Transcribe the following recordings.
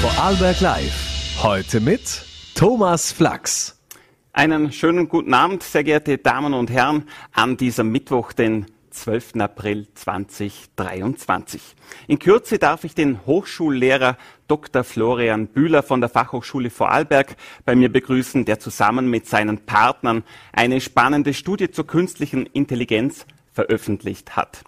Vorarlberg Live. Heute mit Thomas Flachs. Einen schönen guten Abend, sehr geehrte Damen und Herren, an diesem Mittwoch, den 12. April 2023. In Kürze darf ich den Hochschullehrer Dr. Florian Bühler von der Fachhochschule Vorarlberg bei mir begrüßen, der zusammen mit seinen Partnern eine spannende Studie zur künstlichen Intelligenz veröffentlicht hat.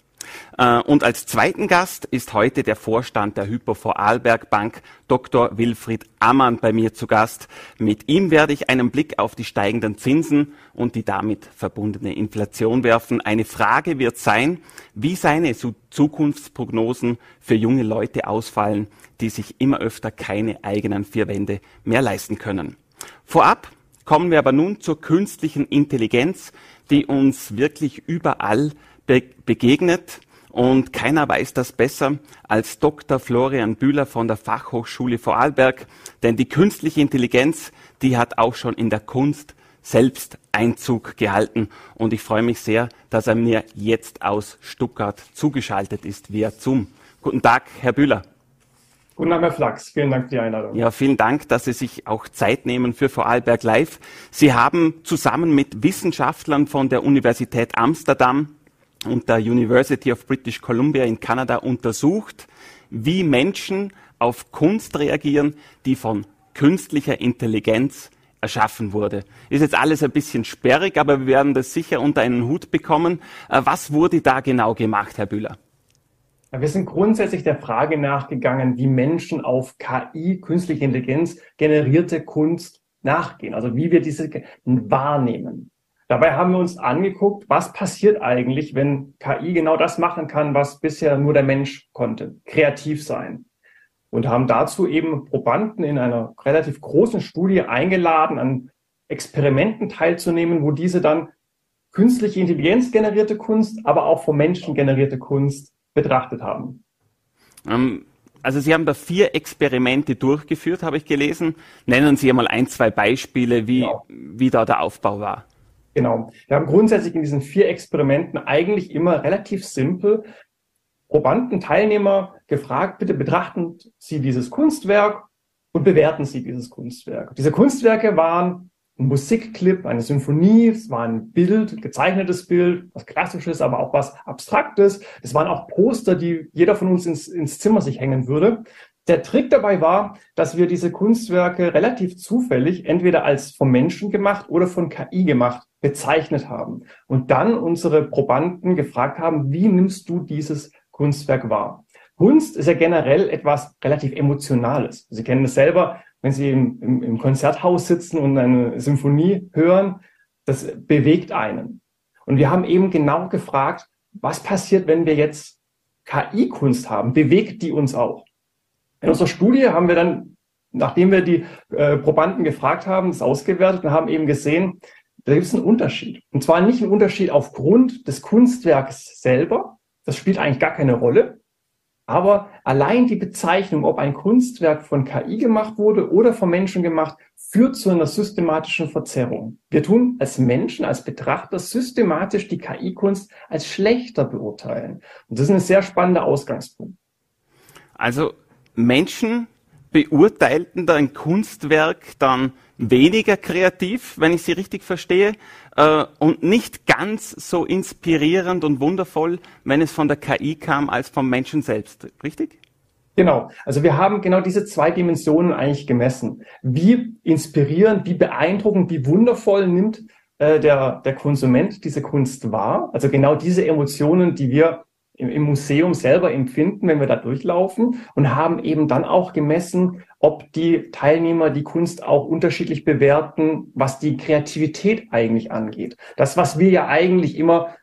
Äh, und als zweiten Gast ist heute der Vorstand der Hypo Vorarlberg Bank, Dr. Wilfried Ammann, bei mir zu Gast. Mit ihm werde ich einen Blick auf die steigenden Zinsen und die damit verbundene Inflation werfen. Eine Frage wird sein, wie seine Zukunftsprognosen für junge Leute ausfallen, die sich immer öfter keine eigenen vier Wände mehr leisten können. Vorab kommen wir aber nun zur künstlichen Intelligenz, die uns wirklich überall be begegnet. Und keiner weiß das besser als Dr. Florian Bühler von der Fachhochschule Vorarlberg. Denn die künstliche Intelligenz, die hat auch schon in der Kunst selbst Einzug gehalten. Und ich freue mich sehr, dass er mir jetzt aus Stuttgart zugeschaltet ist via Zoom. Guten Tag, Herr Bühler. Guten Tag, Herr Flachs. Vielen Dank für die Einladung. Ja, vielen Dank, dass Sie sich auch Zeit nehmen für Vorarlberg Live. Sie haben zusammen mit Wissenschaftlern von der Universität Amsterdam und der University of British Columbia in Kanada untersucht, wie Menschen auf Kunst reagieren, die von künstlicher Intelligenz erschaffen wurde. Ist jetzt alles ein bisschen sperrig, aber wir werden das sicher unter einen Hut bekommen. Äh, was wurde da genau gemacht, Herr Bühler? Wir sind grundsätzlich der Frage nachgegangen, wie Menschen auf KI, künstliche Intelligenz, generierte Kunst nachgehen. Also wie wir diese wahrnehmen. Dabei haben wir uns angeguckt, was passiert eigentlich, wenn KI genau das machen kann, was bisher nur der Mensch konnte, kreativ sein. Und haben dazu eben Probanden in einer relativ großen Studie eingeladen, an Experimenten teilzunehmen, wo diese dann künstliche Intelligenz generierte Kunst, aber auch vom Menschen generierte Kunst betrachtet haben. Ähm, also Sie haben da vier Experimente durchgeführt, habe ich gelesen. Nennen Sie einmal ein, zwei Beispiele, wie, genau. wie da der Aufbau war. Genau. Wir haben grundsätzlich in diesen vier Experimenten eigentlich immer relativ simpel Probanden, Teilnehmer gefragt, bitte betrachten Sie dieses Kunstwerk und bewerten Sie dieses Kunstwerk. Diese Kunstwerke waren ein Musikclip, eine Symphonie, es war ein Bild, ein gezeichnetes Bild, was Klassisches, aber auch was Abstraktes. Es waren auch Poster, die jeder von uns ins, ins Zimmer sich hängen würde. Der Trick dabei war, dass wir diese Kunstwerke relativ zufällig entweder als vom Menschen gemacht oder von KI gemacht bezeichnet haben und dann unsere Probanden gefragt haben, wie nimmst du dieses Kunstwerk wahr? Kunst ist ja generell etwas relativ Emotionales. Sie kennen es selber, wenn Sie im, im, im Konzerthaus sitzen und eine Symphonie hören, das bewegt einen. Und wir haben eben genau gefragt, was passiert, wenn wir jetzt KI-Kunst haben? Bewegt die uns auch? In unserer Studie haben wir dann, nachdem wir die äh, Probanden gefragt haben, das ausgewertet und haben eben gesehen, da gibt es einen Unterschied. Und zwar nicht einen Unterschied aufgrund des Kunstwerks selber. Das spielt eigentlich gar keine Rolle. Aber allein die Bezeichnung, ob ein Kunstwerk von KI gemacht wurde oder von Menschen gemacht, führt zu einer systematischen Verzerrung. Wir tun als Menschen, als Betrachter systematisch die KI-Kunst als schlechter beurteilen. Und das ist ein sehr spannender Ausgangspunkt. Also Menschen beurteilten dein Kunstwerk dann weniger kreativ, wenn ich sie richtig verstehe, äh, und nicht ganz so inspirierend und wundervoll, wenn es von der KI kam, als vom Menschen selbst. Richtig? Genau. Also wir haben genau diese zwei Dimensionen eigentlich gemessen. Wie inspirierend, wie beeindruckend, wie wundervoll nimmt äh, der, der Konsument diese Kunst wahr? Also genau diese Emotionen, die wir im, Museum selber empfinden, wenn wir da durchlaufen und haben eben dann auch gemessen, ob die Teilnehmer die Kunst auch unterschiedlich bewerten, was die Kreativität eigentlich angeht. Das, was wir ja eigentlich immer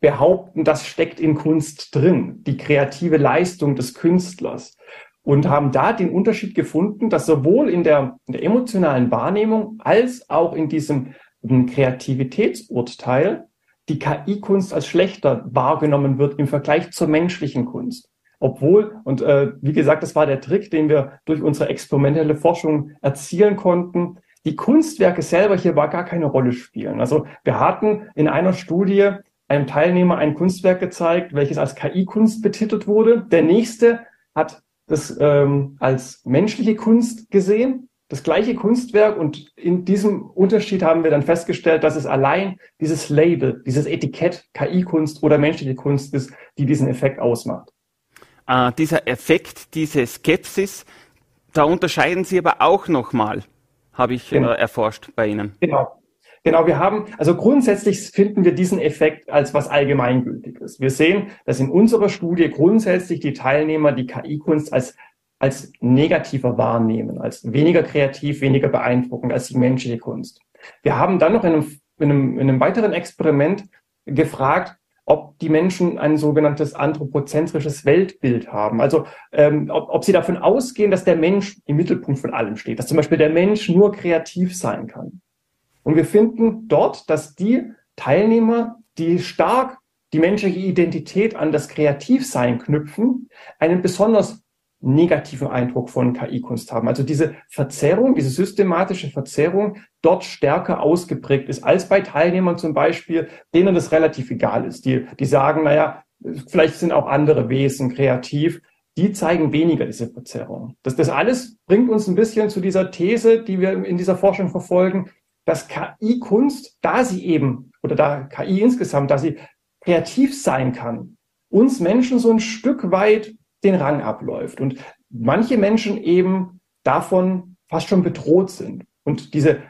behaupten, das steckt in Kunst drin, die kreative Leistung des Künstlers. Und haben da den Unterschied gefunden, dass sowohl in der, in der emotionalen Wahrnehmung als auch in diesem Kreativitätsurteil die KI-Kunst als schlechter wahrgenommen wird im Vergleich zur menschlichen Kunst. Obwohl, und äh, wie gesagt, das war der Trick, den wir durch unsere experimentelle Forschung erzielen konnten, die Kunstwerke selber hier war gar keine Rolle spielen. Also wir hatten in einer Studie einem Teilnehmer ein Kunstwerk gezeigt, welches als KI-Kunst betitelt wurde. Der nächste hat das ähm, als menschliche Kunst gesehen, das gleiche Kunstwerk und in diesem Unterschied haben wir dann festgestellt, dass es allein dieses Label, dieses Etikett KI-Kunst oder menschliche Kunst ist, die diesen Effekt ausmacht. Äh, dieser Effekt, diese Skepsis, da unterscheiden Sie aber auch nochmal, habe ich genau. äh, erforscht bei Ihnen. Genau. Genau, wir haben, also grundsätzlich finden wir diesen Effekt als was allgemeingültiges. Wir sehen, dass in unserer Studie grundsätzlich die Teilnehmer die KI-Kunst als, als negativer wahrnehmen, als weniger kreativ, weniger beeindruckend als die menschliche Kunst. Wir haben dann noch in einem, in einem, in einem weiteren Experiment gefragt, ob die Menschen ein sogenanntes anthropozentrisches Weltbild haben. Also ähm, ob, ob sie davon ausgehen, dass der Mensch im Mittelpunkt von allem steht, dass zum Beispiel der Mensch nur kreativ sein kann. Und wir finden dort, dass die Teilnehmer, die stark die menschliche Identität an das Kreativsein knüpfen, einen besonders negativen Eindruck von KI-Kunst haben. Also diese Verzerrung, diese systematische Verzerrung dort stärker ausgeprägt ist als bei Teilnehmern zum Beispiel, denen das relativ egal ist. Die, die sagen, naja, vielleicht sind auch andere Wesen kreativ. Die zeigen weniger diese Verzerrung. Das, das alles bringt uns ein bisschen zu dieser These, die wir in dieser Forschung verfolgen, dass KI-Kunst, da sie eben, oder da KI insgesamt, da sie kreativ sein kann, uns Menschen so ein Stück weit den Rang abläuft und manche Menschen eben davon fast schon bedroht sind. Und diese,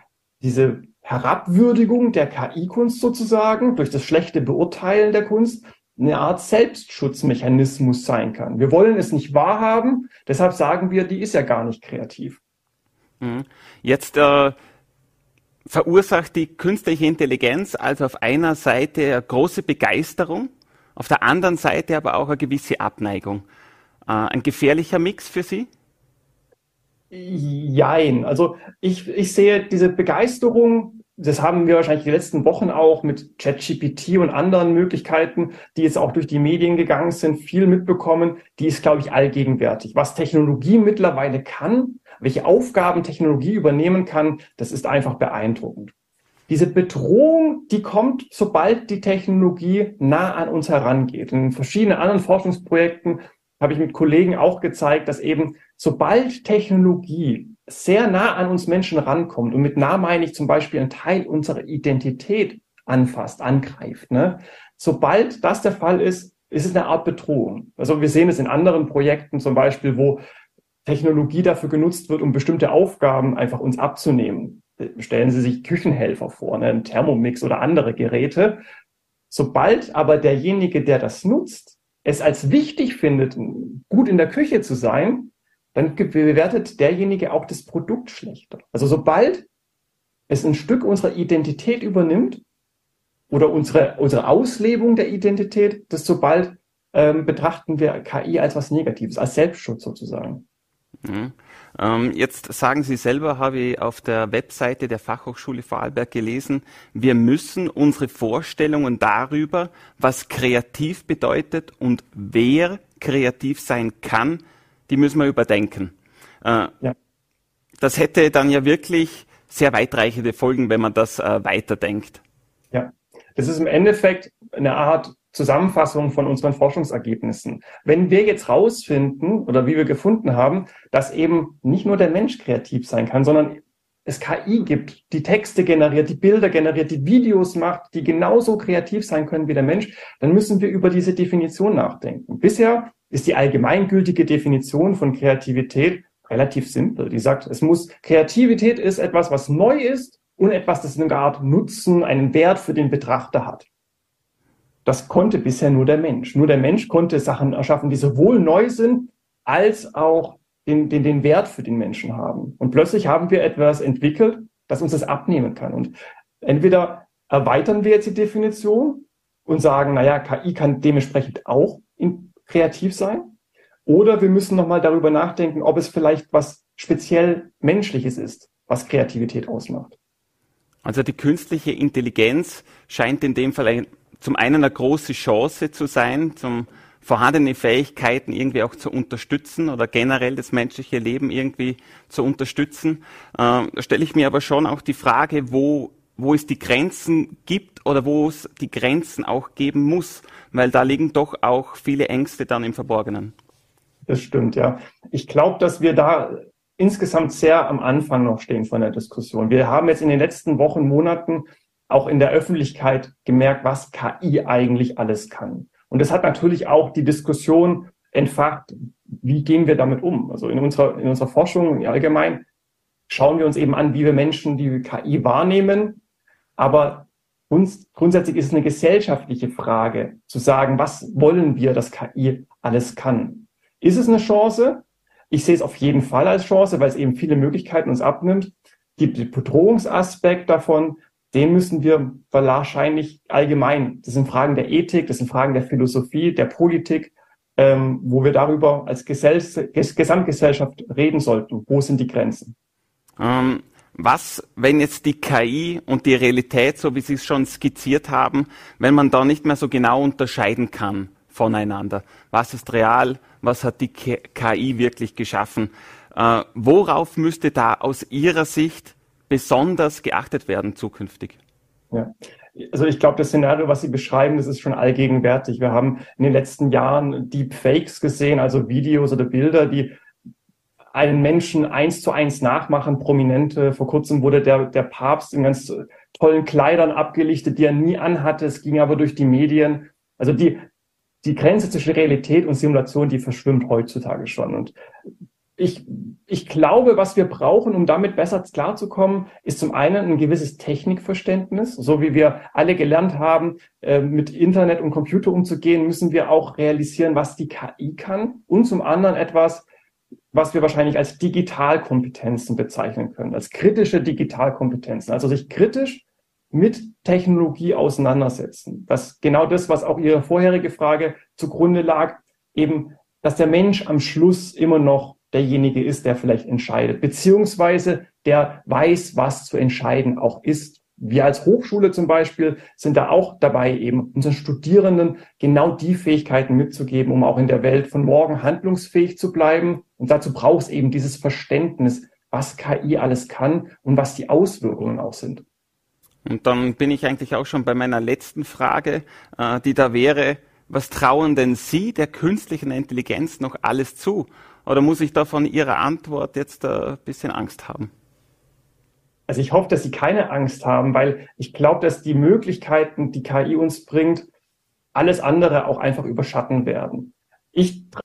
diese Herabwürdigung der KI-Kunst sozusagen durch das schlechte Beurteilen der Kunst eine Art Selbstschutzmechanismus sein kann. Wir wollen es nicht wahrhaben, deshalb sagen wir, die ist ja gar nicht kreativ. Mhm. Jetzt äh, verursacht die künstliche Intelligenz also auf einer Seite große Begeisterung, auf der anderen Seite aber auch eine gewisse Abneigung. Äh, ein gefährlicher Mix für Sie? Jein. Also ich, ich sehe diese Begeisterung, das haben wir wahrscheinlich die letzten Wochen auch mit ChatGPT und anderen Möglichkeiten, die jetzt auch durch die Medien gegangen sind, viel mitbekommen. Die ist, glaube ich, allgegenwärtig. Was Technologie mittlerweile kann, welche Aufgaben Technologie übernehmen kann, das ist einfach beeindruckend. Diese Bedrohung, die kommt, sobald die Technologie nah an uns herangeht. In verschiedenen anderen Forschungsprojekten habe ich mit Kollegen auch gezeigt, dass eben sobald Technologie sehr nah an uns Menschen rankommt, und mit nah meine ich zum Beispiel einen Teil unserer Identität anfasst, angreift, ne? sobald das der Fall ist, ist es eine Art Bedrohung. Also wir sehen es in anderen Projekten zum Beispiel, wo Technologie dafür genutzt wird, um bestimmte Aufgaben einfach uns abzunehmen. Stellen Sie sich Küchenhelfer vor, ne, einen Thermomix oder andere Geräte. Sobald aber derjenige, der das nutzt, es als wichtig findet, gut in der Küche zu sein, dann bewertet derjenige auch das Produkt schlechter. Also sobald es ein Stück unserer Identität übernimmt oder unsere, unsere Auslebung der Identität, das sobald ähm, betrachten wir KI als was Negatives, als Selbstschutz sozusagen. Mhm. Ähm, jetzt sagen Sie selber, habe ich auf der Webseite der Fachhochschule Vorarlberg gelesen, wir müssen unsere Vorstellungen darüber, was kreativ bedeutet und wer kreativ sein kann, die müssen wir überdenken. Äh, ja. Das hätte dann ja wirklich sehr weitreichende Folgen, wenn man das äh, weiterdenkt. Ja, das ist im Endeffekt eine Art Zusammenfassung von unseren Forschungsergebnissen. Wenn wir jetzt rausfinden oder wie wir gefunden haben, dass eben nicht nur der Mensch kreativ sein kann, sondern es KI gibt, die Texte generiert, die Bilder generiert, die Videos macht, die genauso kreativ sein können wie der Mensch, dann müssen wir über diese Definition nachdenken. Bisher ist die allgemeingültige Definition von Kreativität relativ simpel. Die sagt, es muss, Kreativität ist etwas, was neu ist und etwas, das eine Art Nutzen, einen Wert für den Betrachter hat. Das konnte bisher nur der Mensch. Nur der Mensch konnte Sachen erschaffen, die sowohl neu sind, als auch den, den, den Wert für den Menschen haben. Und plötzlich haben wir etwas entwickelt, das uns das abnehmen kann. Und entweder erweitern wir jetzt die Definition und sagen, naja, KI kann dementsprechend auch kreativ sein, oder wir müssen nochmal darüber nachdenken, ob es vielleicht was speziell Menschliches ist, was Kreativität ausmacht. Also die künstliche Intelligenz scheint in dem Fall zum einen eine große Chance zu sein, zum vorhandene Fähigkeiten irgendwie auch zu unterstützen oder generell das menschliche Leben irgendwie zu unterstützen. Äh, stelle ich mir aber schon auch die Frage, wo, wo es die Grenzen gibt oder wo es die Grenzen auch geben muss, weil da liegen doch auch viele Ängste dann im Verborgenen. Das stimmt, ja. Ich glaube, dass wir da insgesamt sehr am Anfang noch stehen von der Diskussion. Wir haben jetzt in den letzten Wochen, Monaten auch in der Öffentlichkeit gemerkt, was KI eigentlich alles kann. Und das hat natürlich auch die Diskussion entfacht, wie gehen wir damit um? Also in unserer, in unserer Forschung allgemein schauen wir uns eben an, wie wir Menschen die KI wahrnehmen. Aber uns, grundsätzlich ist es eine gesellschaftliche Frage, zu sagen, was wollen wir, dass KI alles kann? Ist es eine Chance? Ich sehe es auf jeden Fall als Chance, weil es eben viele Möglichkeiten uns abnimmt. Die, die Bedrohungsaspekt davon, den müssen wir wahrscheinlich allgemein, das sind Fragen der Ethik, das sind Fragen der Philosophie, der Politik, ähm, wo wir darüber als Gesell Gesamtgesellschaft reden sollten. Wo sind die Grenzen? Ähm, was, wenn jetzt die KI und die Realität, so wie Sie es schon skizziert haben, wenn man da nicht mehr so genau unterscheiden kann voneinander? Was ist real? Was hat die KI wirklich geschaffen? Äh, worauf müsste da aus Ihrer Sicht besonders geachtet werden zukünftig? Ja. Also ich glaube, das Szenario, was Sie beschreiben, das ist schon allgegenwärtig. Wir haben in den letzten Jahren Deepfakes gesehen, also Videos oder Bilder, die einen Menschen eins zu eins nachmachen, Prominente. Vor kurzem wurde der, der Papst in ganz tollen Kleidern abgelichtet, die er nie anhatte. Es ging aber durch die Medien. Also die, die Grenze zwischen Realität und Simulation, die verschwimmt heutzutage schon. Und ich, ich glaube, was wir brauchen, um damit besser klarzukommen, ist zum einen ein gewisses Technikverständnis. So wie wir alle gelernt haben, äh, mit Internet und Computer umzugehen, müssen wir auch realisieren, was die KI kann. Und zum anderen etwas, was wir wahrscheinlich als Digitalkompetenzen bezeichnen können, als kritische Digitalkompetenzen. Also sich kritisch mit Technologie auseinandersetzen. Das genau das, was auch Ihre vorherige Frage zugrunde lag, eben, dass der Mensch am Schluss immer noch derjenige ist, der vielleicht entscheidet, beziehungsweise der weiß, was zu entscheiden auch ist. Wir als Hochschule zum Beispiel sind da auch dabei, eben unseren Studierenden genau die Fähigkeiten mitzugeben, um auch in der Welt von morgen handlungsfähig zu bleiben. Und dazu braucht es eben dieses Verständnis, was KI alles kann und was die Auswirkungen auch sind. Und dann bin ich eigentlich auch schon bei meiner letzten Frage, äh, die da wäre, was trauen denn Sie der künstlichen Intelligenz noch alles zu? Oder muss ich da von Ihrer Antwort jetzt ein bisschen Angst haben? Also ich hoffe, dass Sie keine Angst haben, weil ich glaube, dass die Möglichkeiten, die KI uns bringt, alles andere auch einfach überschatten werden. Ich traue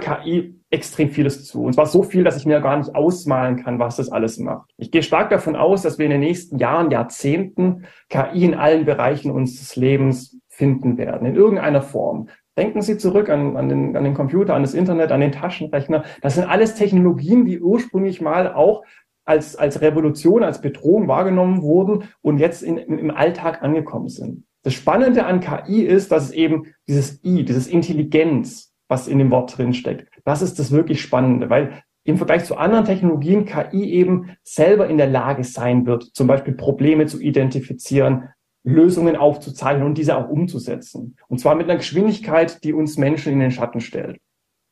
KI extrem vieles zu. Und zwar so viel, dass ich mir gar nicht ausmalen kann, was das alles macht. Ich gehe stark davon aus, dass wir in den nächsten Jahren, Jahrzehnten KI in allen Bereichen unseres Lebens finden werden, in irgendeiner Form. Denken Sie zurück an, an, den, an den Computer, an das Internet, an den Taschenrechner. Das sind alles Technologien, die ursprünglich mal auch als, als Revolution, als Bedrohung wahrgenommen wurden und jetzt in, im Alltag angekommen sind. Das Spannende an KI ist, dass es eben dieses I, dieses Intelligenz, was in dem Wort drin steckt, das ist das wirklich Spannende, weil im Vergleich zu anderen Technologien KI eben selber in der Lage sein wird, zum Beispiel Probleme zu identifizieren, Lösungen aufzuzeichnen und diese auch umzusetzen. Und zwar mit einer Geschwindigkeit, die uns Menschen in den Schatten stellt.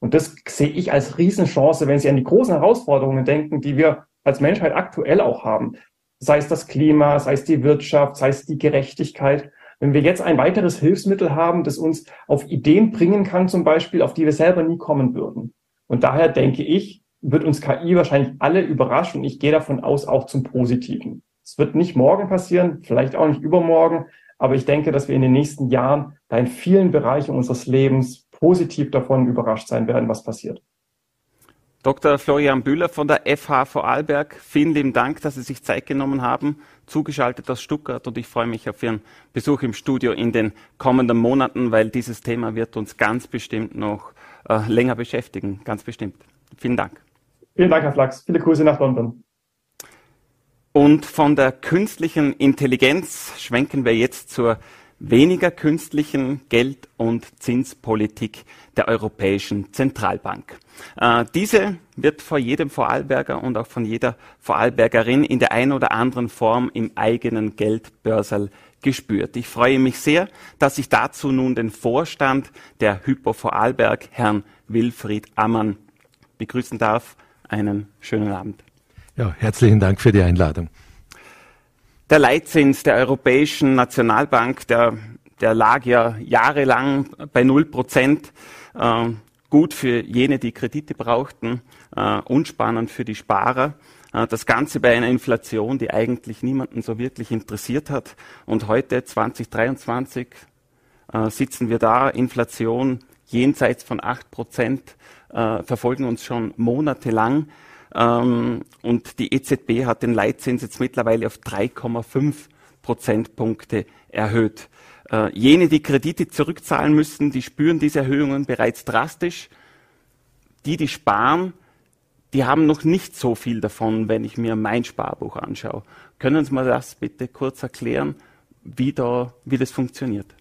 Und das sehe ich als Riesenchance, wenn Sie an die großen Herausforderungen denken, die wir als Menschheit aktuell auch haben. Sei es das Klima, sei es die Wirtschaft, sei es die Gerechtigkeit. Wenn wir jetzt ein weiteres Hilfsmittel haben, das uns auf Ideen bringen kann, zum Beispiel, auf die wir selber nie kommen würden. Und daher denke ich, wird uns KI wahrscheinlich alle überraschen. Ich gehe davon aus, auch zum Positiven. Es wird nicht morgen passieren, vielleicht auch nicht übermorgen, aber ich denke, dass wir in den nächsten Jahren da in vielen Bereichen unseres Lebens positiv davon überrascht sein werden, was passiert. Dr. Florian Bühler von der FH Vorarlberg, vielen lieben Dank, dass Sie sich Zeit genommen haben, zugeschaltet aus Stuttgart und ich freue mich auf Ihren Besuch im Studio in den kommenden Monaten, weil dieses Thema wird uns ganz bestimmt noch äh, länger beschäftigen, ganz bestimmt. Vielen Dank. Vielen Dank, Herr Flachs. Viele Grüße nach London. Und von der künstlichen Intelligenz schwenken wir jetzt zur weniger künstlichen Geld- und Zinspolitik der Europäischen Zentralbank. Äh, diese wird vor jedem Vorarlberger und auch von jeder Vorarlbergerin in der einen oder anderen Form im eigenen Geldbörsel gespürt. Ich freue mich sehr, dass ich dazu nun den Vorstand der Hypo Vorarlberg, Herrn Wilfried Ammann, begrüßen darf. Einen schönen Abend. Ja, herzlichen Dank für die Einladung. Der Leitzins der Europäischen Nationalbank, der, der lag ja jahrelang bei null Prozent. Äh, gut für jene, die Kredite brauchten, äh, unspannend für die Sparer. Äh, das Ganze bei einer Inflation, die eigentlich niemanden so wirklich interessiert hat. Und heute, 2023, äh, sitzen wir da, Inflation jenseits von acht Prozent, äh, verfolgen uns schon monatelang. Ähm, und die EZB hat den Leitzins jetzt mittlerweile auf 3,5 Prozentpunkte erhöht. Äh, jene, die Kredite zurückzahlen müssen, die spüren diese Erhöhungen bereits drastisch. Die, die sparen, die haben noch nicht so viel davon, wenn ich mir mein Sparbuch anschaue. Können Sie mir das bitte kurz erklären, wie, da, wie das funktioniert?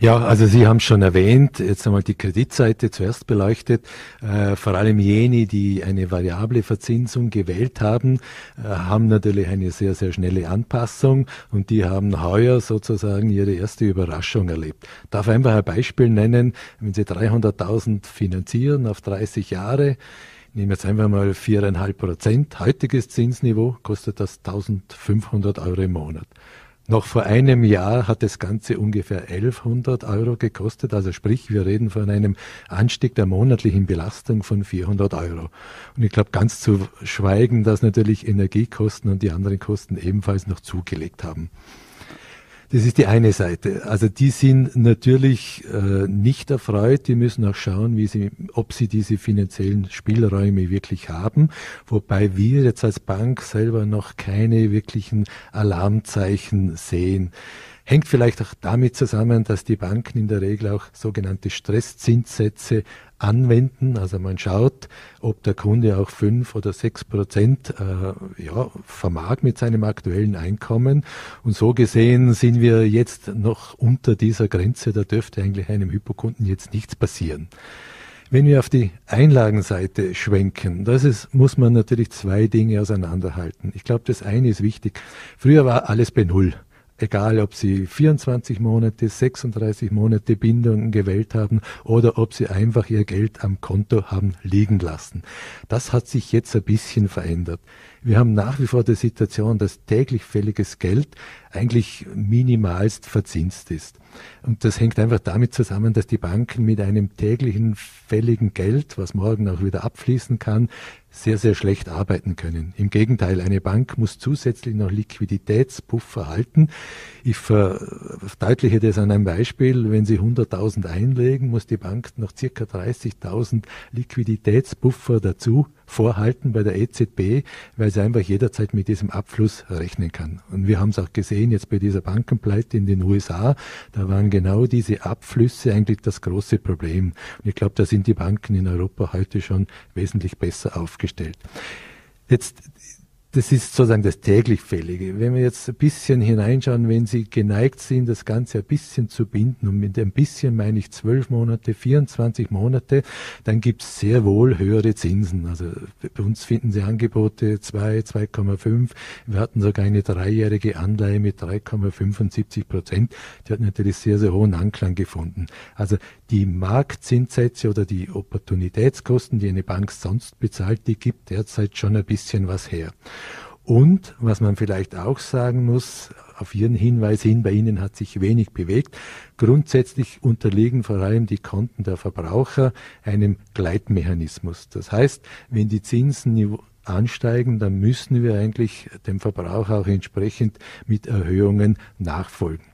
Ja, also Sie haben schon erwähnt, jetzt einmal die Kreditseite zuerst beleuchtet. Äh, vor allem jene, die eine variable Verzinsung gewählt haben, äh, haben natürlich eine sehr, sehr schnelle Anpassung und die haben heuer sozusagen ihre erste Überraschung erlebt. Darf einfach ein Beispiel nennen, wenn Sie 300.000 finanzieren auf 30 Jahre, nehmen jetzt einfach mal viereinhalb Prozent, heutiges Zinsniveau kostet das 1500 Euro im Monat. Noch vor einem Jahr hat das Ganze ungefähr 1100 Euro gekostet. Also sprich, wir reden von einem Anstieg der monatlichen Belastung von 400 Euro. Und ich glaube, ganz zu schweigen, dass natürlich Energiekosten und die anderen Kosten ebenfalls noch zugelegt haben. Das ist die eine Seite. Also die sind natürlich äh, nicht erfreut. Die müssen auch schauen, wie sie, ob sie diese finanziellen Spielräume wirklich haben. Wobei wir jetzt als Bank selber noch keine wirklichen Alarmzeichen sehen. Hängt vielleicht auch damit zusammen, dass die Banken in der Regel auch sogenannte Stresszinssätze anwenden. Also man schaut, ob der Kunde auch fünf oder sechs Prozent äh, ja, vermag mit seinem aktuellen Einkommen. Und so gesehen sind wir jetzt noch unter dieser Grenze. Da dürfte eigentlich einem Hypokunden jetzt nichts passieren. Wenn wir auf die Einlagenseite schwenken, das ist, muss man natürlich zwei Dinge auseinanderhalten. Ich glaube, das eine ist wichtig. Früher war alles bei Null egal ob sie 24 Monate, 36 Monate Bindungen gewählt haben oder ob sie einfach ihr Geld am Konto haben liegen lassen. Das hat sich jetzt ein bisschen verändert. Wir haben nach wie vor die Situation, dass täglich fälliges Geld eigentlich minimalst verzinst ist. Und das hängt einfach damit zusammen, dass die Banken mit einem täglichen fälligen Geld, was morgen auch wieder abfließen kann, sehr, sehr schlecht arbeiten können. Im Gegenteil, eine Bank muss zusätzlich noch Liquiditätspuffer halten. Ich verdeutliche das an einem Beispiel. Wenn Sie 100.000 einlegen, muss die Bank noch circa 30.000 Liquiditätspuffer dazu vorhalten bei der EZB, weil sie einfach jederzeit mit diesem Abfluss rechnen kann. Und wir haben es auch gesehen jetzt bei dieser Bankenpleite in den USA, da waren genau diese Abflüsse eigentlich das große Problem. Und ich glaube, da sind die Banken in Europa heute schon wesentlich besser aufgestellt. Jetzt das ist sozusagen das täglich Fällige. Wenn wir jetzt ein bisschen hineinschauen, wenn Sie geneigt sind, das Ganze ein bisschen zu binden, und mit ein bisschen meine ich zwölf Monate, 24 Monate, dann gibt es sehr wohl höhere Zinsen. Also bei uns finden Sie Angebote 2, 2,5. Wir hatten sogar eine dreijährige Anleihe mit 3,75 Prozent. Die hat natürlich sehr, sehr hohen Anklang gefunden. Also die Marktzinssätze oder die Opportunitätskosten, die eine Bank sonst bezahlt, die gibt derzeit schon ein bisschen was her. Und was man vielleicht auch sagen muss, auf Ihren Hinweis hin, bei Ihnen hat sich wenig bewegt. Grundsätzlich unterliegen vor allem die Konten der Verbraucher einem Gleitmechanismus. Das heißt, wenn die Zinsen ansteigen, dann müssen wir eigentlich dem Verbraucher auch entsprechend mit Erhöhungen nachfolgen.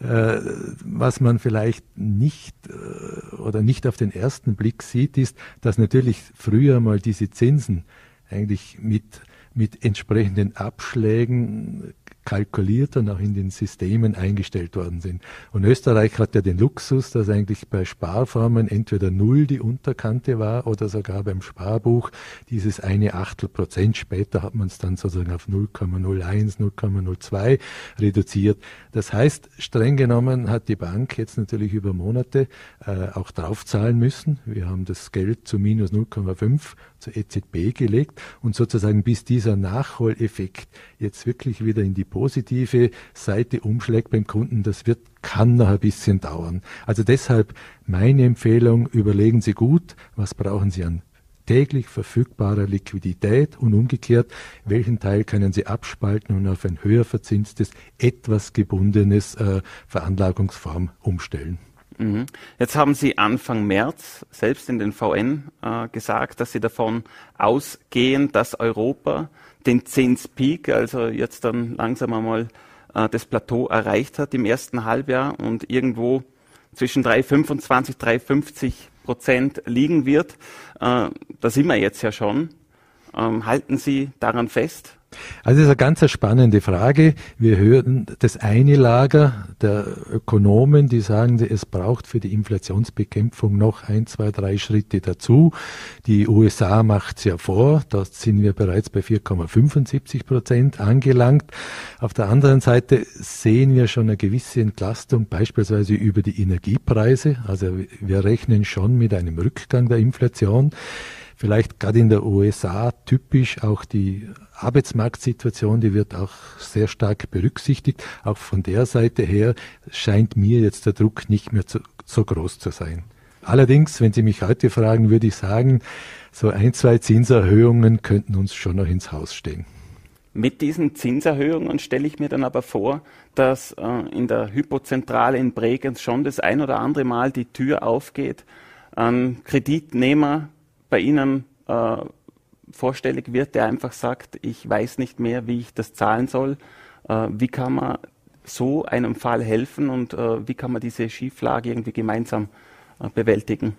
Äh, was man vielleicht nicht äh, oder nicht auf den ersten Blick sieht, ist, dass natürlich früher mal diese Zinsen eigentlich mit mit entsprechenden Abschlägen kalkuliert und auch in den Systemen eingestellt worden sind. Und Österreich hat ja den Luxus, dass eigentlich bei Sparformen entweder null die Unterkante war oder sogar beim Sparbuch dieses eine Achtel Prozent. Später hat man es dann sozusagen auf 0,01, 0,02 reduziert. Das heißt, streng genommen hat die Bank jetzt natürlich über Monate äh, auch draufzahlen müssen. Wir haben das Geld zu minus 0,5 zur EZB gelegt und sozusagen bis dieser Nachholeffekt jetzt wirklich wieder in die positive Seite umschlägt beim Kunden, das wird, kann noch ein bisschen dauern. Also deshalb meine Empfehlung, überlegen Sie gut, was brauchen Sie an täglich verfügbarer Liquidität und umgekehrt, welchen Teil können Sie abspalten und auf ein höher verzinstes, etwas gebundenes äh, Veranlagungsform umstellen. Mhm. Jetzt haben Sie Anfang März selbst in den VN äh, gesagt, dass Sie davon ausgehen, dass Europa den Zinspeak, also jetzt dann langsam einmal äh, das Plateau erreicht hat im ersten Halbjahr und irgendwo zwischen 3,25, 3,50 Prozent liegen wird. Äh, da sind wir jetzt ja schon. Ähm, halten Sie daran fest? Also das ist eine ganz spannende Frage. Wir hören das eine Lager der Ökonomen, die sagen, es braucht für die Inflationsbekämpfung noch ein, zwei, drei Schritte dazu. Die USA macht es ja vor, da sind wir bereits bei 4,75 Prozent angelangt. Auf der anderen Seite sehen wir schon eine gewisse Entlastung, beispielsweise über die Energiepreise. Also wir rechnen schon mit einem Rückgang der Inflation vielleicht gerade in der USA typisch auch die Arbeitsmarktsituation, die wird auch sehr stark berücksichtigt. Auch von der Seite her scheint mir jetzt der Druck nicht mehr zu, so groß zu sein. Allerdings, wenn Sie mich heute fragen, würde ich sagen, so ein, zwei Zinserhöhungen könnten uns schon noch ins Haus stehen. Mit diesen Zinserhöhungen stelle ich mir dann aber vor, dass äh, in der Hypozentrale in Bregenz schon das ein oder andere Mal die Tür aufgeht, an Kreditnehmer bei Ihnen äh, vorstellig wird, der einfach sagt, ich weiß nicht mehr, wie ich das zahlen soll. Äh, wie kann man so einem Fall helfen und äh, wie kann man diese Schieflage irgendwie gemeinsam äh, bewältigen?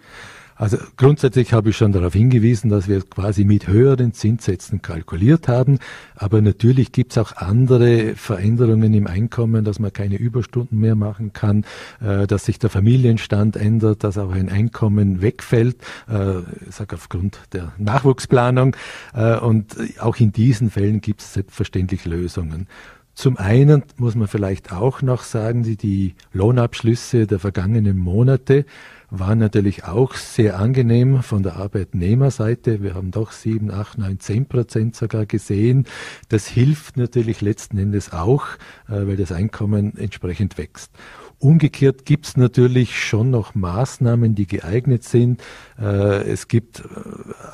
Also grundsätzlich habe ich schon darauf hingewiesen, dass wir quasi mit höheren Zinssätzen kalkuliert haben. Aber natürlich gibt es auch andere Veränderungen im Einkommen, dass man keine Überstunden mehr machen kann, äh, dass sich der Familienstand ändert, dass auch ein Einkommen wegfällt, äh, ich sage aufgrund der Nachwuchsplanung. Äh, und auch in diesen Fällen gibt es selbstverständlich Lösungen. Zum einen muss man vielleicht auch noch sagen, die, die Lohnabschlüsse der vergangenen Monate war natürlich auch sehr angenehm von der Arbeitnehmerseite. Wir haben doch sieben, acht, neun, zehn Prozent sogar gesehen. Das hilft natürlich letzten Endes auch, äh, weil das Einkommen entsprechend wächst. Umgekehrt gibt es natürlich schon noch Maßnahmen, die geeignet sind. Äh, es gibt äh,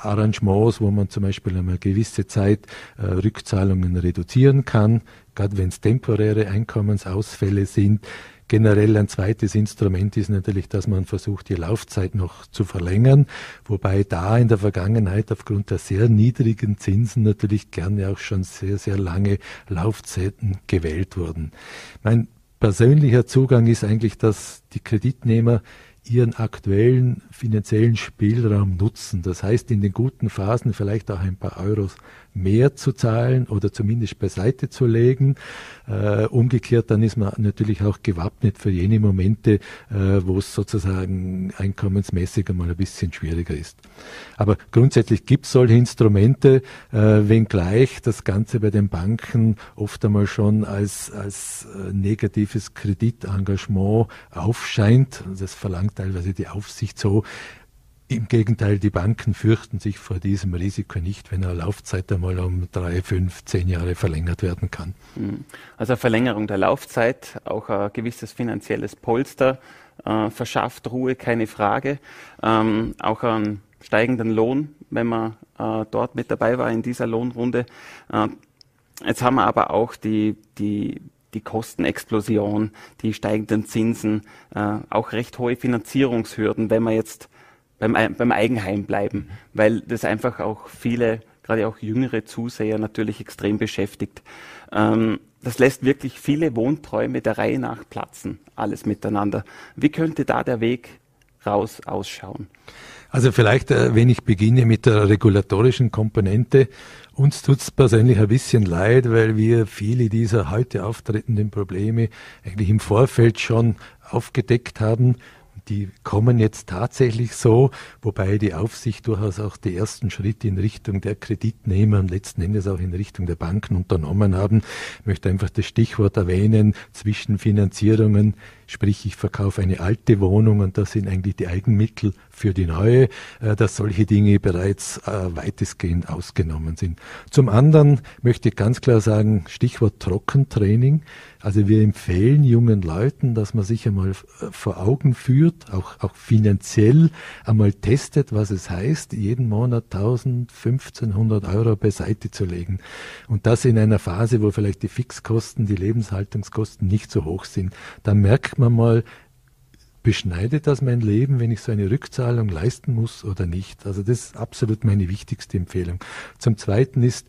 Arrangements, wo man zum Beispiel einmal gewisse Zeit Rückzahlungen reduzieren kann, gerade wenn es temporäre Einkommensausfälle sind. Generell ein zweites Instrument ist natürlich, dass man versucht, die Laufzeit noch zu verlängern, wobei da in der Vergangenheit aufgrund der sehr niedrigen Zinsen natürlich gerne auch schon sehr, sehr lange Laufzeiten gewählt wurden. Mein persönlicher Zugang ist eigentlich, dass die Kreditnehmer ihren aktuellen finanziellen Spielraum nutzen. Das heißt, in den guten Phasen vielleicht auch ein paar Euros mehr zu zahlen oder zumindest beiseite zu legen. Äh, umgekehrt, dann ist man natürlich auch gewappnet für jene Momente, äh, wo es sozusagen einkommensmäßig einmal ein bisschen schwieriger ist. Aber grundsätzlich gibt es solche Instrumente, äh, wenngleich das Ganze bei den Banken oft einmal schon als, als äh, negatives Kreditengagement aufscheint. Das verlangt teilweise die Aufsicht so, im Gegenteil, die Banken fürchten sich vor diesem Risiko nicht, wenn eine Laufzeit einmal um drei, fünf, zehn Jahre verlängert werden kann. Hm. Also Verlängerung der Laufzeit, auch ein gewisses finanzielles Polster äh, verschafft Ruhe, keine Frage. Ähm, auch einen steigenden Lohn, wenn man äh, dort mit dabei war in dieser Lohnrunde. Äh, jetzt haben wir aber auch die, die, die Kostenexplosion, die steigenden Zinsen, äh, auch recht hohe Finanzierungshürden, wenn man jetzt beim, beim Eigenheim bleiben, weil das einfach auch viele, gerade auch jüngere Zuseher natürlich extrem beschäftigt. Ähm, das lässt wirklich viele Wohnträume der Reihe nach platzen, alles miteinander. Wie könnte da der Weg raus ausschauen? Also vielleicht, äh, wenn ich beginne mit der regulatorischen Komponente, uns tut es persönlich ein bisschen leid, weil wir viele dieser heute auftretenden Probleme eigentlich im Vorfeld schon aufgedeckt haben die kommen jetzt tatsächlich so, wobei die Aufsicht durchaus auch die ersten Schritte in Richtung der Kreditnehmer und letzten Endes auch in Richtung der Banken unternommen haben. Ich möchte einfach das Stichwort erwähnen, Zwischenfinanzierungen, sprich ich verkaufe eine alte Wohnung und das sind eigentlich die Eigenmittel für die neue, äh, dass solche Dinge bereits äh, weitestgehend ausgenommen sind. Zum anderen möchte ich ganz klar sagen, Stichwort Trockentraining. Also wir empfehlen jungen Leuten, dass man sich einmal äh, vor Augen führt, auch, auch finanziell einmal testet, was es heißt, jeden Monat 1000, 1500 Euro beiseite zu legen. Und das in einer Phase, wo vielleicht die Fixkosten, die Lebenshaltungskosten nicht so hoch sind. Da merkt man mal, beschneidet das mein Leben, wenn ich so eine Rückzahlung leisten muss oder nicht? Also das ist absolut meine wichtigste Empfehlung. Zum Zweiten ist,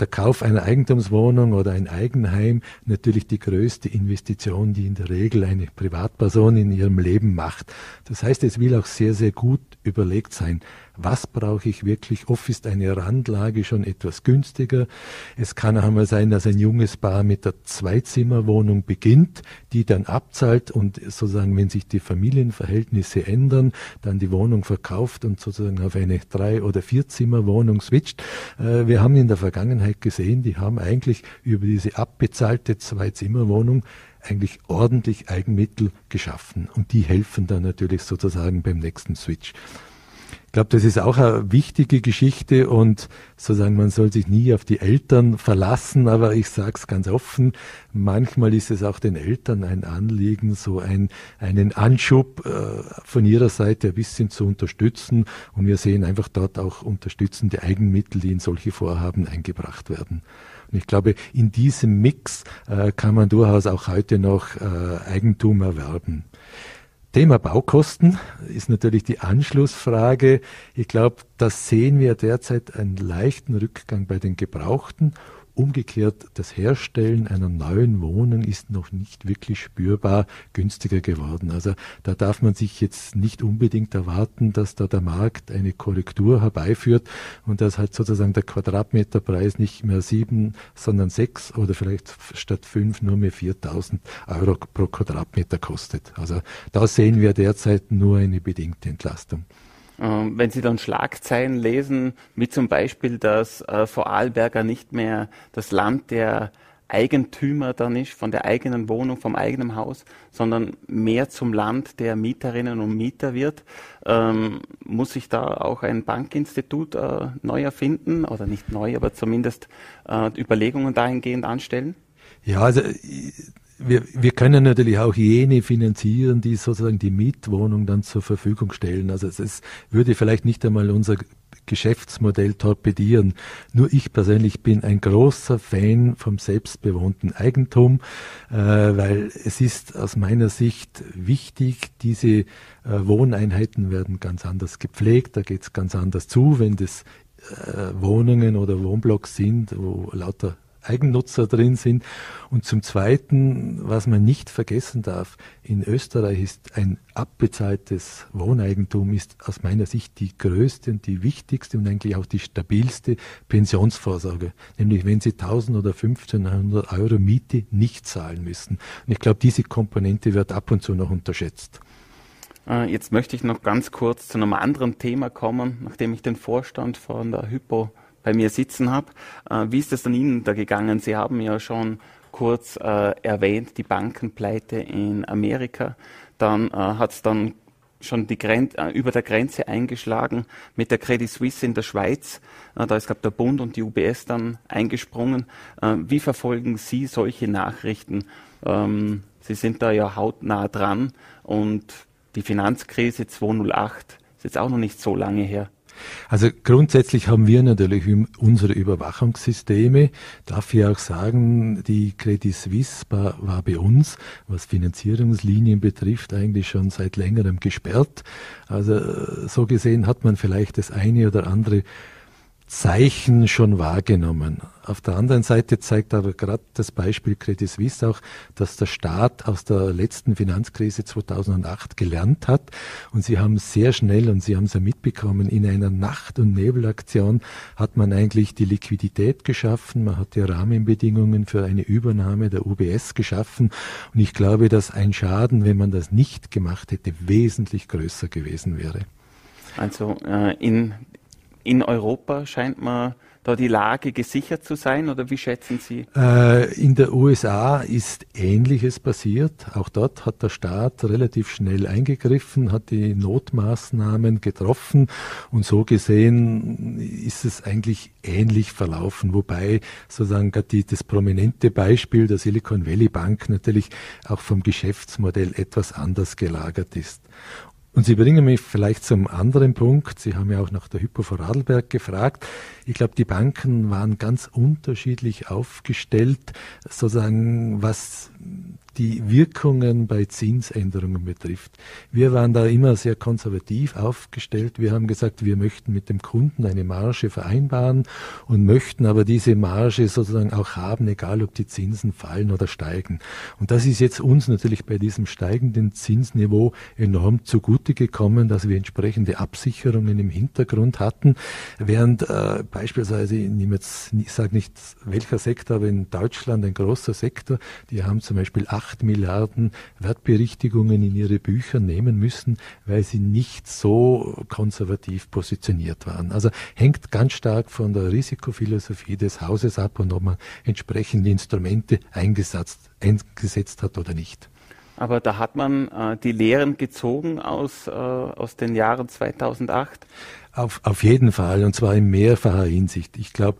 der Kauf einer Eigentumswohnung oder ein Eigenheim natürlich die größte Investition, die in der Regel eine Privatperson in ihrem Leben macht. Das heißt, es will auch sehr, sehr gut überlegt sein was brauche ich wirklich. Oft ist eine Randlage schon etwas günstiger. Es kann auch einmal sein, dass ein junges Paar mit der Zweizimmerwohnung beginnt, die dann abzahlt und sozusagen, wenn sich die Familienverhältnisse ändern, dann die Wohnung verkauft und sozusagen auf eine Drei- oder Vierzimmerwohnung switcht. Äh, wir haben in der Vergangenheit gesehen, die haben eigentlich über diese abbezahlte Zweizimmerwohnung eigentlich ordentlich Eigenmittel geschaffen und die helfen dann natürlich sozusagen beim nächsten Switch glaube, das ist auch eine wichtige Geschichte und sozusagen man soll sich nie auf die Eltern verlassen, aber ich sage es ganz offen, manchmal ist es auch den Eltern ein Anliegen, so ein, einen Anschub äh, von ihrer Seite ein bisschen zu unterstützen und wir sehen einfach dort auch unterstützende Eigenmittel, die in solche Vorhaben eingebracht werden. Und ich glaube, in diesem Mix äh, kann man durchaus auch heute noch äh, Eigentum erwerben. Thema Baukosten ist natürlich die Anschlussfrage. Ich glaube, das sehen wir derzeit einen leichten Rückgang bei den Gebrauchten Umgekehrt, das Herstellen einer neuen Wohnung ist noch nicht wirklich spürbar günstiger geworden. Also da darf man sich jetzt nicht unbedingt erwarten, dass da der Markt eine Korrektur herbeiführt und dass halt sozusagen der Quadratmeterpreis nicht mehr sieben, sondern sechs oder vielleicht statt fünf nur mehr 4000 Euro pro Quadratmeter kostet. Also da sehen wir derzeit nur eine bedingte Entlastung. Ähm, wenn Sie dann Schlagzeilen lesen, wie zum Beispiel, dass äh, Vorarlberger nicht mehr das Land der Eigentümer dann ist, von der eigenen Wohnung, vom eigenen Haus, sondern mehr zum Land der Mieterinnen und Mieter wird, ähm, muss sich da auch ein Bankinstitut äh, neu erfinden oder nicht neu, aber zumindest äh, Überlegungen dahingehend anstellen? Ja, also wir, wir können natürlich auch jene finanzieren, die sozusagen die Mietwohnung dann zur Verfügung stellen. Also es würde vielleicht nicht einmal unser Geschäftsmodell torpedieren. Nur ich persönlich bin ein großer Fan vom selbstbewohnten Eigentum, äh, weil es ist aus meiner Sicht wichtig, diese äh, Wohneinheiten werden ganz anders gepflegt, da geht es ganz anders zu, wenn das äh, Wohnungen oder Wohnblocks sind, wo lauter Eigennutzer drin sind. Und zum Zweiten, was man nicht vergessen darf, in Österreich ist ein abbezahltes Wohneigentum ist aus meiner Sicht die größte und die wichtigste und eigentlich auch die stabilste Pensionsvorsorge. Nämlich wenn Sie 1000 oder 1500 Euro Miete nicht zahlen müssen. Und ich glaube, diese Komponente wird ab und zu noch unterschätzt. Äh, jetzt möchte ich noch ganz kurz zu einem anderen Thema kommen, nachdem ich den Vorstand von der Hypo bei mir sitzen habe. Äh, wie ist es dann Ihnen da gegangen? Sie haben ja schon kurz äh, erwähnt, die Bankenpleite in Amerika. Dann äh, hat es dann schon die Gren äh, über der Grenze eingeschlagen mit der Credit Suisse in der Schweiz. Äh, da ist, glaube der Bund und die UBS dann eingesprungen. Äh, wie verfolgen Sie solche Nachrichten? Ähm, Sie sind da ja hautnah dran und die Finanzkrise 208 ist jetzt auch noch nicht so lange her. Also grundsätzlich haben wir natürlich unsere Überwachungssysteme. Darf ich auch sagen, die Credit Suisse war, bei uns, was Finanzierungslinien betrifft, eigentlich schon seit längerem gesperrt. Also so gesehen hat man vielleicht das eine oder andere Zeichen schon wahrgenommen. Auf der anderen Seite zeigt aber gerade das Beispiel Credit Suisse auch, dass der Staat aus der letzten Finanzkrise 2008 gelernt hat und sie haben sehr schnell, und Sie haben es ja mitbekommen, in einer Nacht- und Nebelaktion hat man eigentlich die Liquidität geschaffen, man hat die Rahmenbedingungen für eine Übernahme der UBS geschaffen und ich glaube, dass ein Schaden, wenn man das nicht gemacht hätte, wesentlich größer gewesen wäre. Also äh, in in Europa scheint man da die Lage gesichert zu sein oder wie schätzen Sie? Äh, in der USA ist Ähnliches passiert. Auch dort hat der Staat relativ schnell eingegriffen, hat die Notmaßnahmen getroffen und so gesehen ist es eigentlich ähnlich verlaufen, wobei sozusagen die, das prominente Beispiel der Silicon Valley Bank natürlich auch vom Geschäftsmodell etwas anders gelagert ist. Und Sie bringen mich vielleicht zum anderen Punkt. Sie haben ja auch nach der Hypo Vorarlberg gefragt. Ich glaube, die Banken waren ganz unterschiedlich aufgestellt, sozusagen was die Wirkungen bei Zinsänderungen betrifft. Wir waren da immer sehr konservativ aufgestellt. Wir haben gesagt, wir möchten mit dem Kunden eine Marge vereinbaren und möchten aber diese Marge sozusagen auch haben, egal ob die Zinsen fallen oder steigen. Und das ist jetzt uns natürlich bei diesem steigenden Zinsniveau enorm zugute gekommen, dass wir entsprechende Absicherungen im Hintergrund hatten, während äh, beispielsweise, ich, jetzt, ich sage nicht welcher Sektor, aber in Deutschland ein großer Sektor, die haben zum Beispiel 8 Milliarden Wertberichtigungen in ihre Bücher nehmen müssen, weil sie nicht so konservativ positioniert waren. Also hängt ganz stark von der Risikophilosophie des Hauses ab und ob man entsprechende Instrumente eingesetzt, eingesetzt hat oder nicht. Aber da hat man äh, die Lehren gezogen aus, äh, aus den Jahren 2008? Auf, auf jeden Fall, und zwar in mehrfacher Hinsicht. Ich glaube,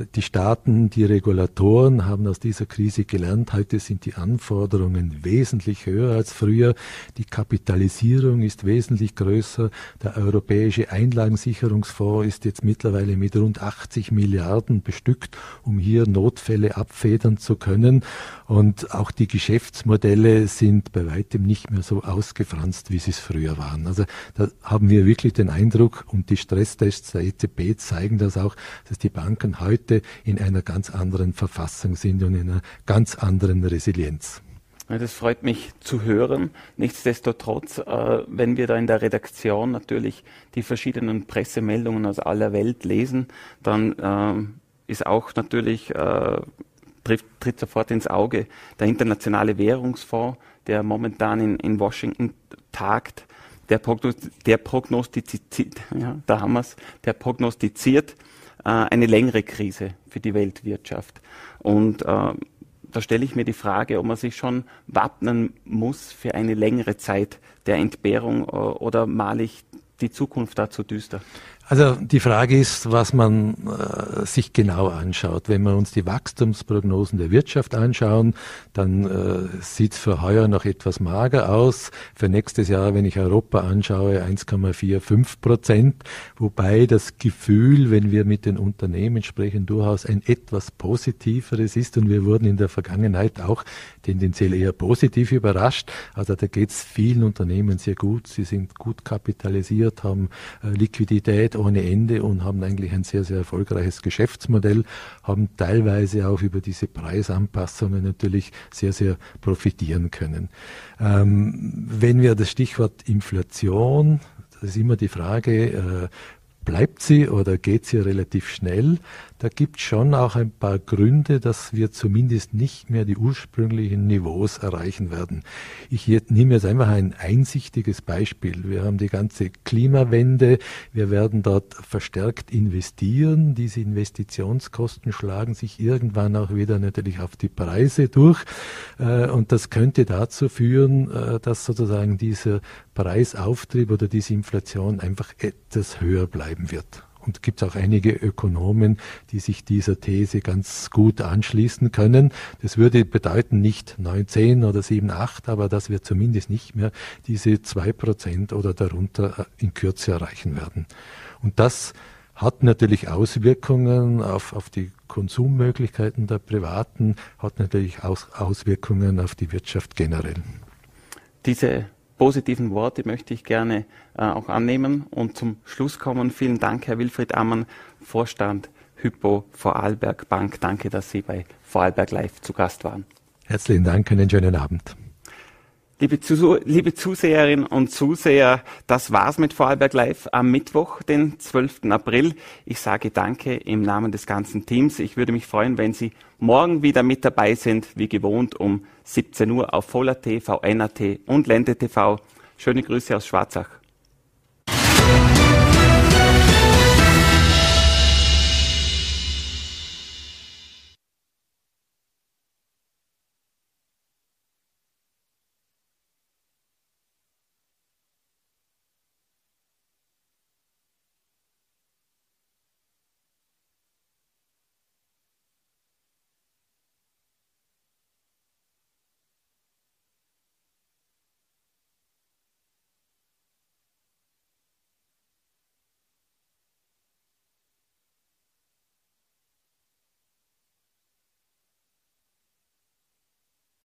die Staaten, die Regulatoren haben aus dieser Krise gelernt. Heute sind die Anforderungen wesentlich höher als früher. Die Kapitalisierung ist wesentlich größer. Der europäische Einlagensicherungsfonds ist jetzt mittlerweile mit rund 80 Milliarden bestückt, um hier Notfälle abfedern zu können. Und auch die Geschäftsmodelle sind bei weitem nicht mehr so ausgefranst, wie sie es früher waren. Also da haben wir wirklich den Eindruck, und die Stresstests der EZB zeigen das auch, dass die Banken heute in einer ganz anderen Verfassung sind und in einer ganz anderen Resilienz. Das freut mich zu hören. Nichtsdestotrotz, äh, wenn wir da in der Redaktion natürlich die verschiedenen Pressemeldungen aus aller Welt lesen, dann äh, ist auch natürlich, äh, tritt, tritt, sofort ins Auge der Internationale Währungsfonds, der momentan in, in Washington tagt, der, Prognoz, der prognostiziert, ja, da haben wir's, der prognostiziert, äh, eine längere Krise für die Weltwirtschaft. Und äh, da stelle ich mir die Frage, ob man sich schon wappnen muss für eine längere Zeit der Entbehrung äh, oder male ich die Zukunft dazu düster? Also die Frage ist, was man äh, sich genau anschaut. Wenn wir uns die Wachstumsprognosen der Wirtschaft anschauen, dann äh, sieht es für heuer noch etwas mager aus. Für nächstes Jahr, wenn ich Europa anschaue, 1,45 Prozent. Wobei das Gefühl, wenn wir mit den Unternehmen sprechen, durchaus ein etwas positiveres ist. Und wir wurden in der Vergangenheit auch tendenziell eher positiv überrascht. Also da geht es vielen Unternehmen sehr gut. Sie sind gut kapitalisiert, haben äh, Liquidität ohne Ende und haben eigentlich ein sehr, sehr erfolgreiches Geschäftsmodell, haben teilweise auch über diese Preisanpassungen natürlich sehr, sehr profitieren können. Ähm, wenn wir das Stichwort Inflation, das ist immer die Frage, äh, bleibt sie oder geht sie relativ schnell? da gibt es schon auch ein paar Gründe, dass wir zumindest nicht mehr die ursprünglichen Niveaus erreichen werden. Ich nehme jetzt einfach ein einsichtiges Beispiel. Wir haben die ganze Klimawende. Wir werden dort verstärkt investieren. Diese Investitionskosten schlagen sich irgendwann auch wieder natürlich auf die Preise durch. Äh, und das könnte dazu führen, äh, dass sozusagen dieser Preisauftrieb oder diese Inflation einfach etwas höher bleiben wird. Und gibt es auch einige Ökonomen, die sich dieser These ganz gut anschließen können. Das würde bedeuten nicht 9, 10 oder 7, 8, aber dass wir zumindest nicht mehr diese zwei Prozent oder darunter äh, in Kürze erreichen werden. Und das hat natürlich Auswirkungen auf, auf die Konsummöglichkeiten der Privaten, hat natürlich Aus, Auswirkungen auf die Wirtschaft generell. Diese positiven Worte möchte ich gerne äh, auch annehmen und zum Schluss kommen. Vielen Dank, Herr Wilfried Ammann, Vorstand Hypo Vorarlberg Bank. Danke, dass Sie bei Vorarlberg Live zu Gast waren. Herzlichen Dank, einen schönen Abend. Liebe, Zus liebe Zuseherinnen und Zuseher, das war's mit Vorarlberg Live am Mittwoch, den 12. April. Ich sage Danke im Namen des ganzen Teams. Ich würde mich freuen, wenn Sie morgen wieder mit dabei sind, wie gewohnt um 17 Uhr auf Voller TV, NAT und Lende TV. Schöne Grüße aus Schwarzach.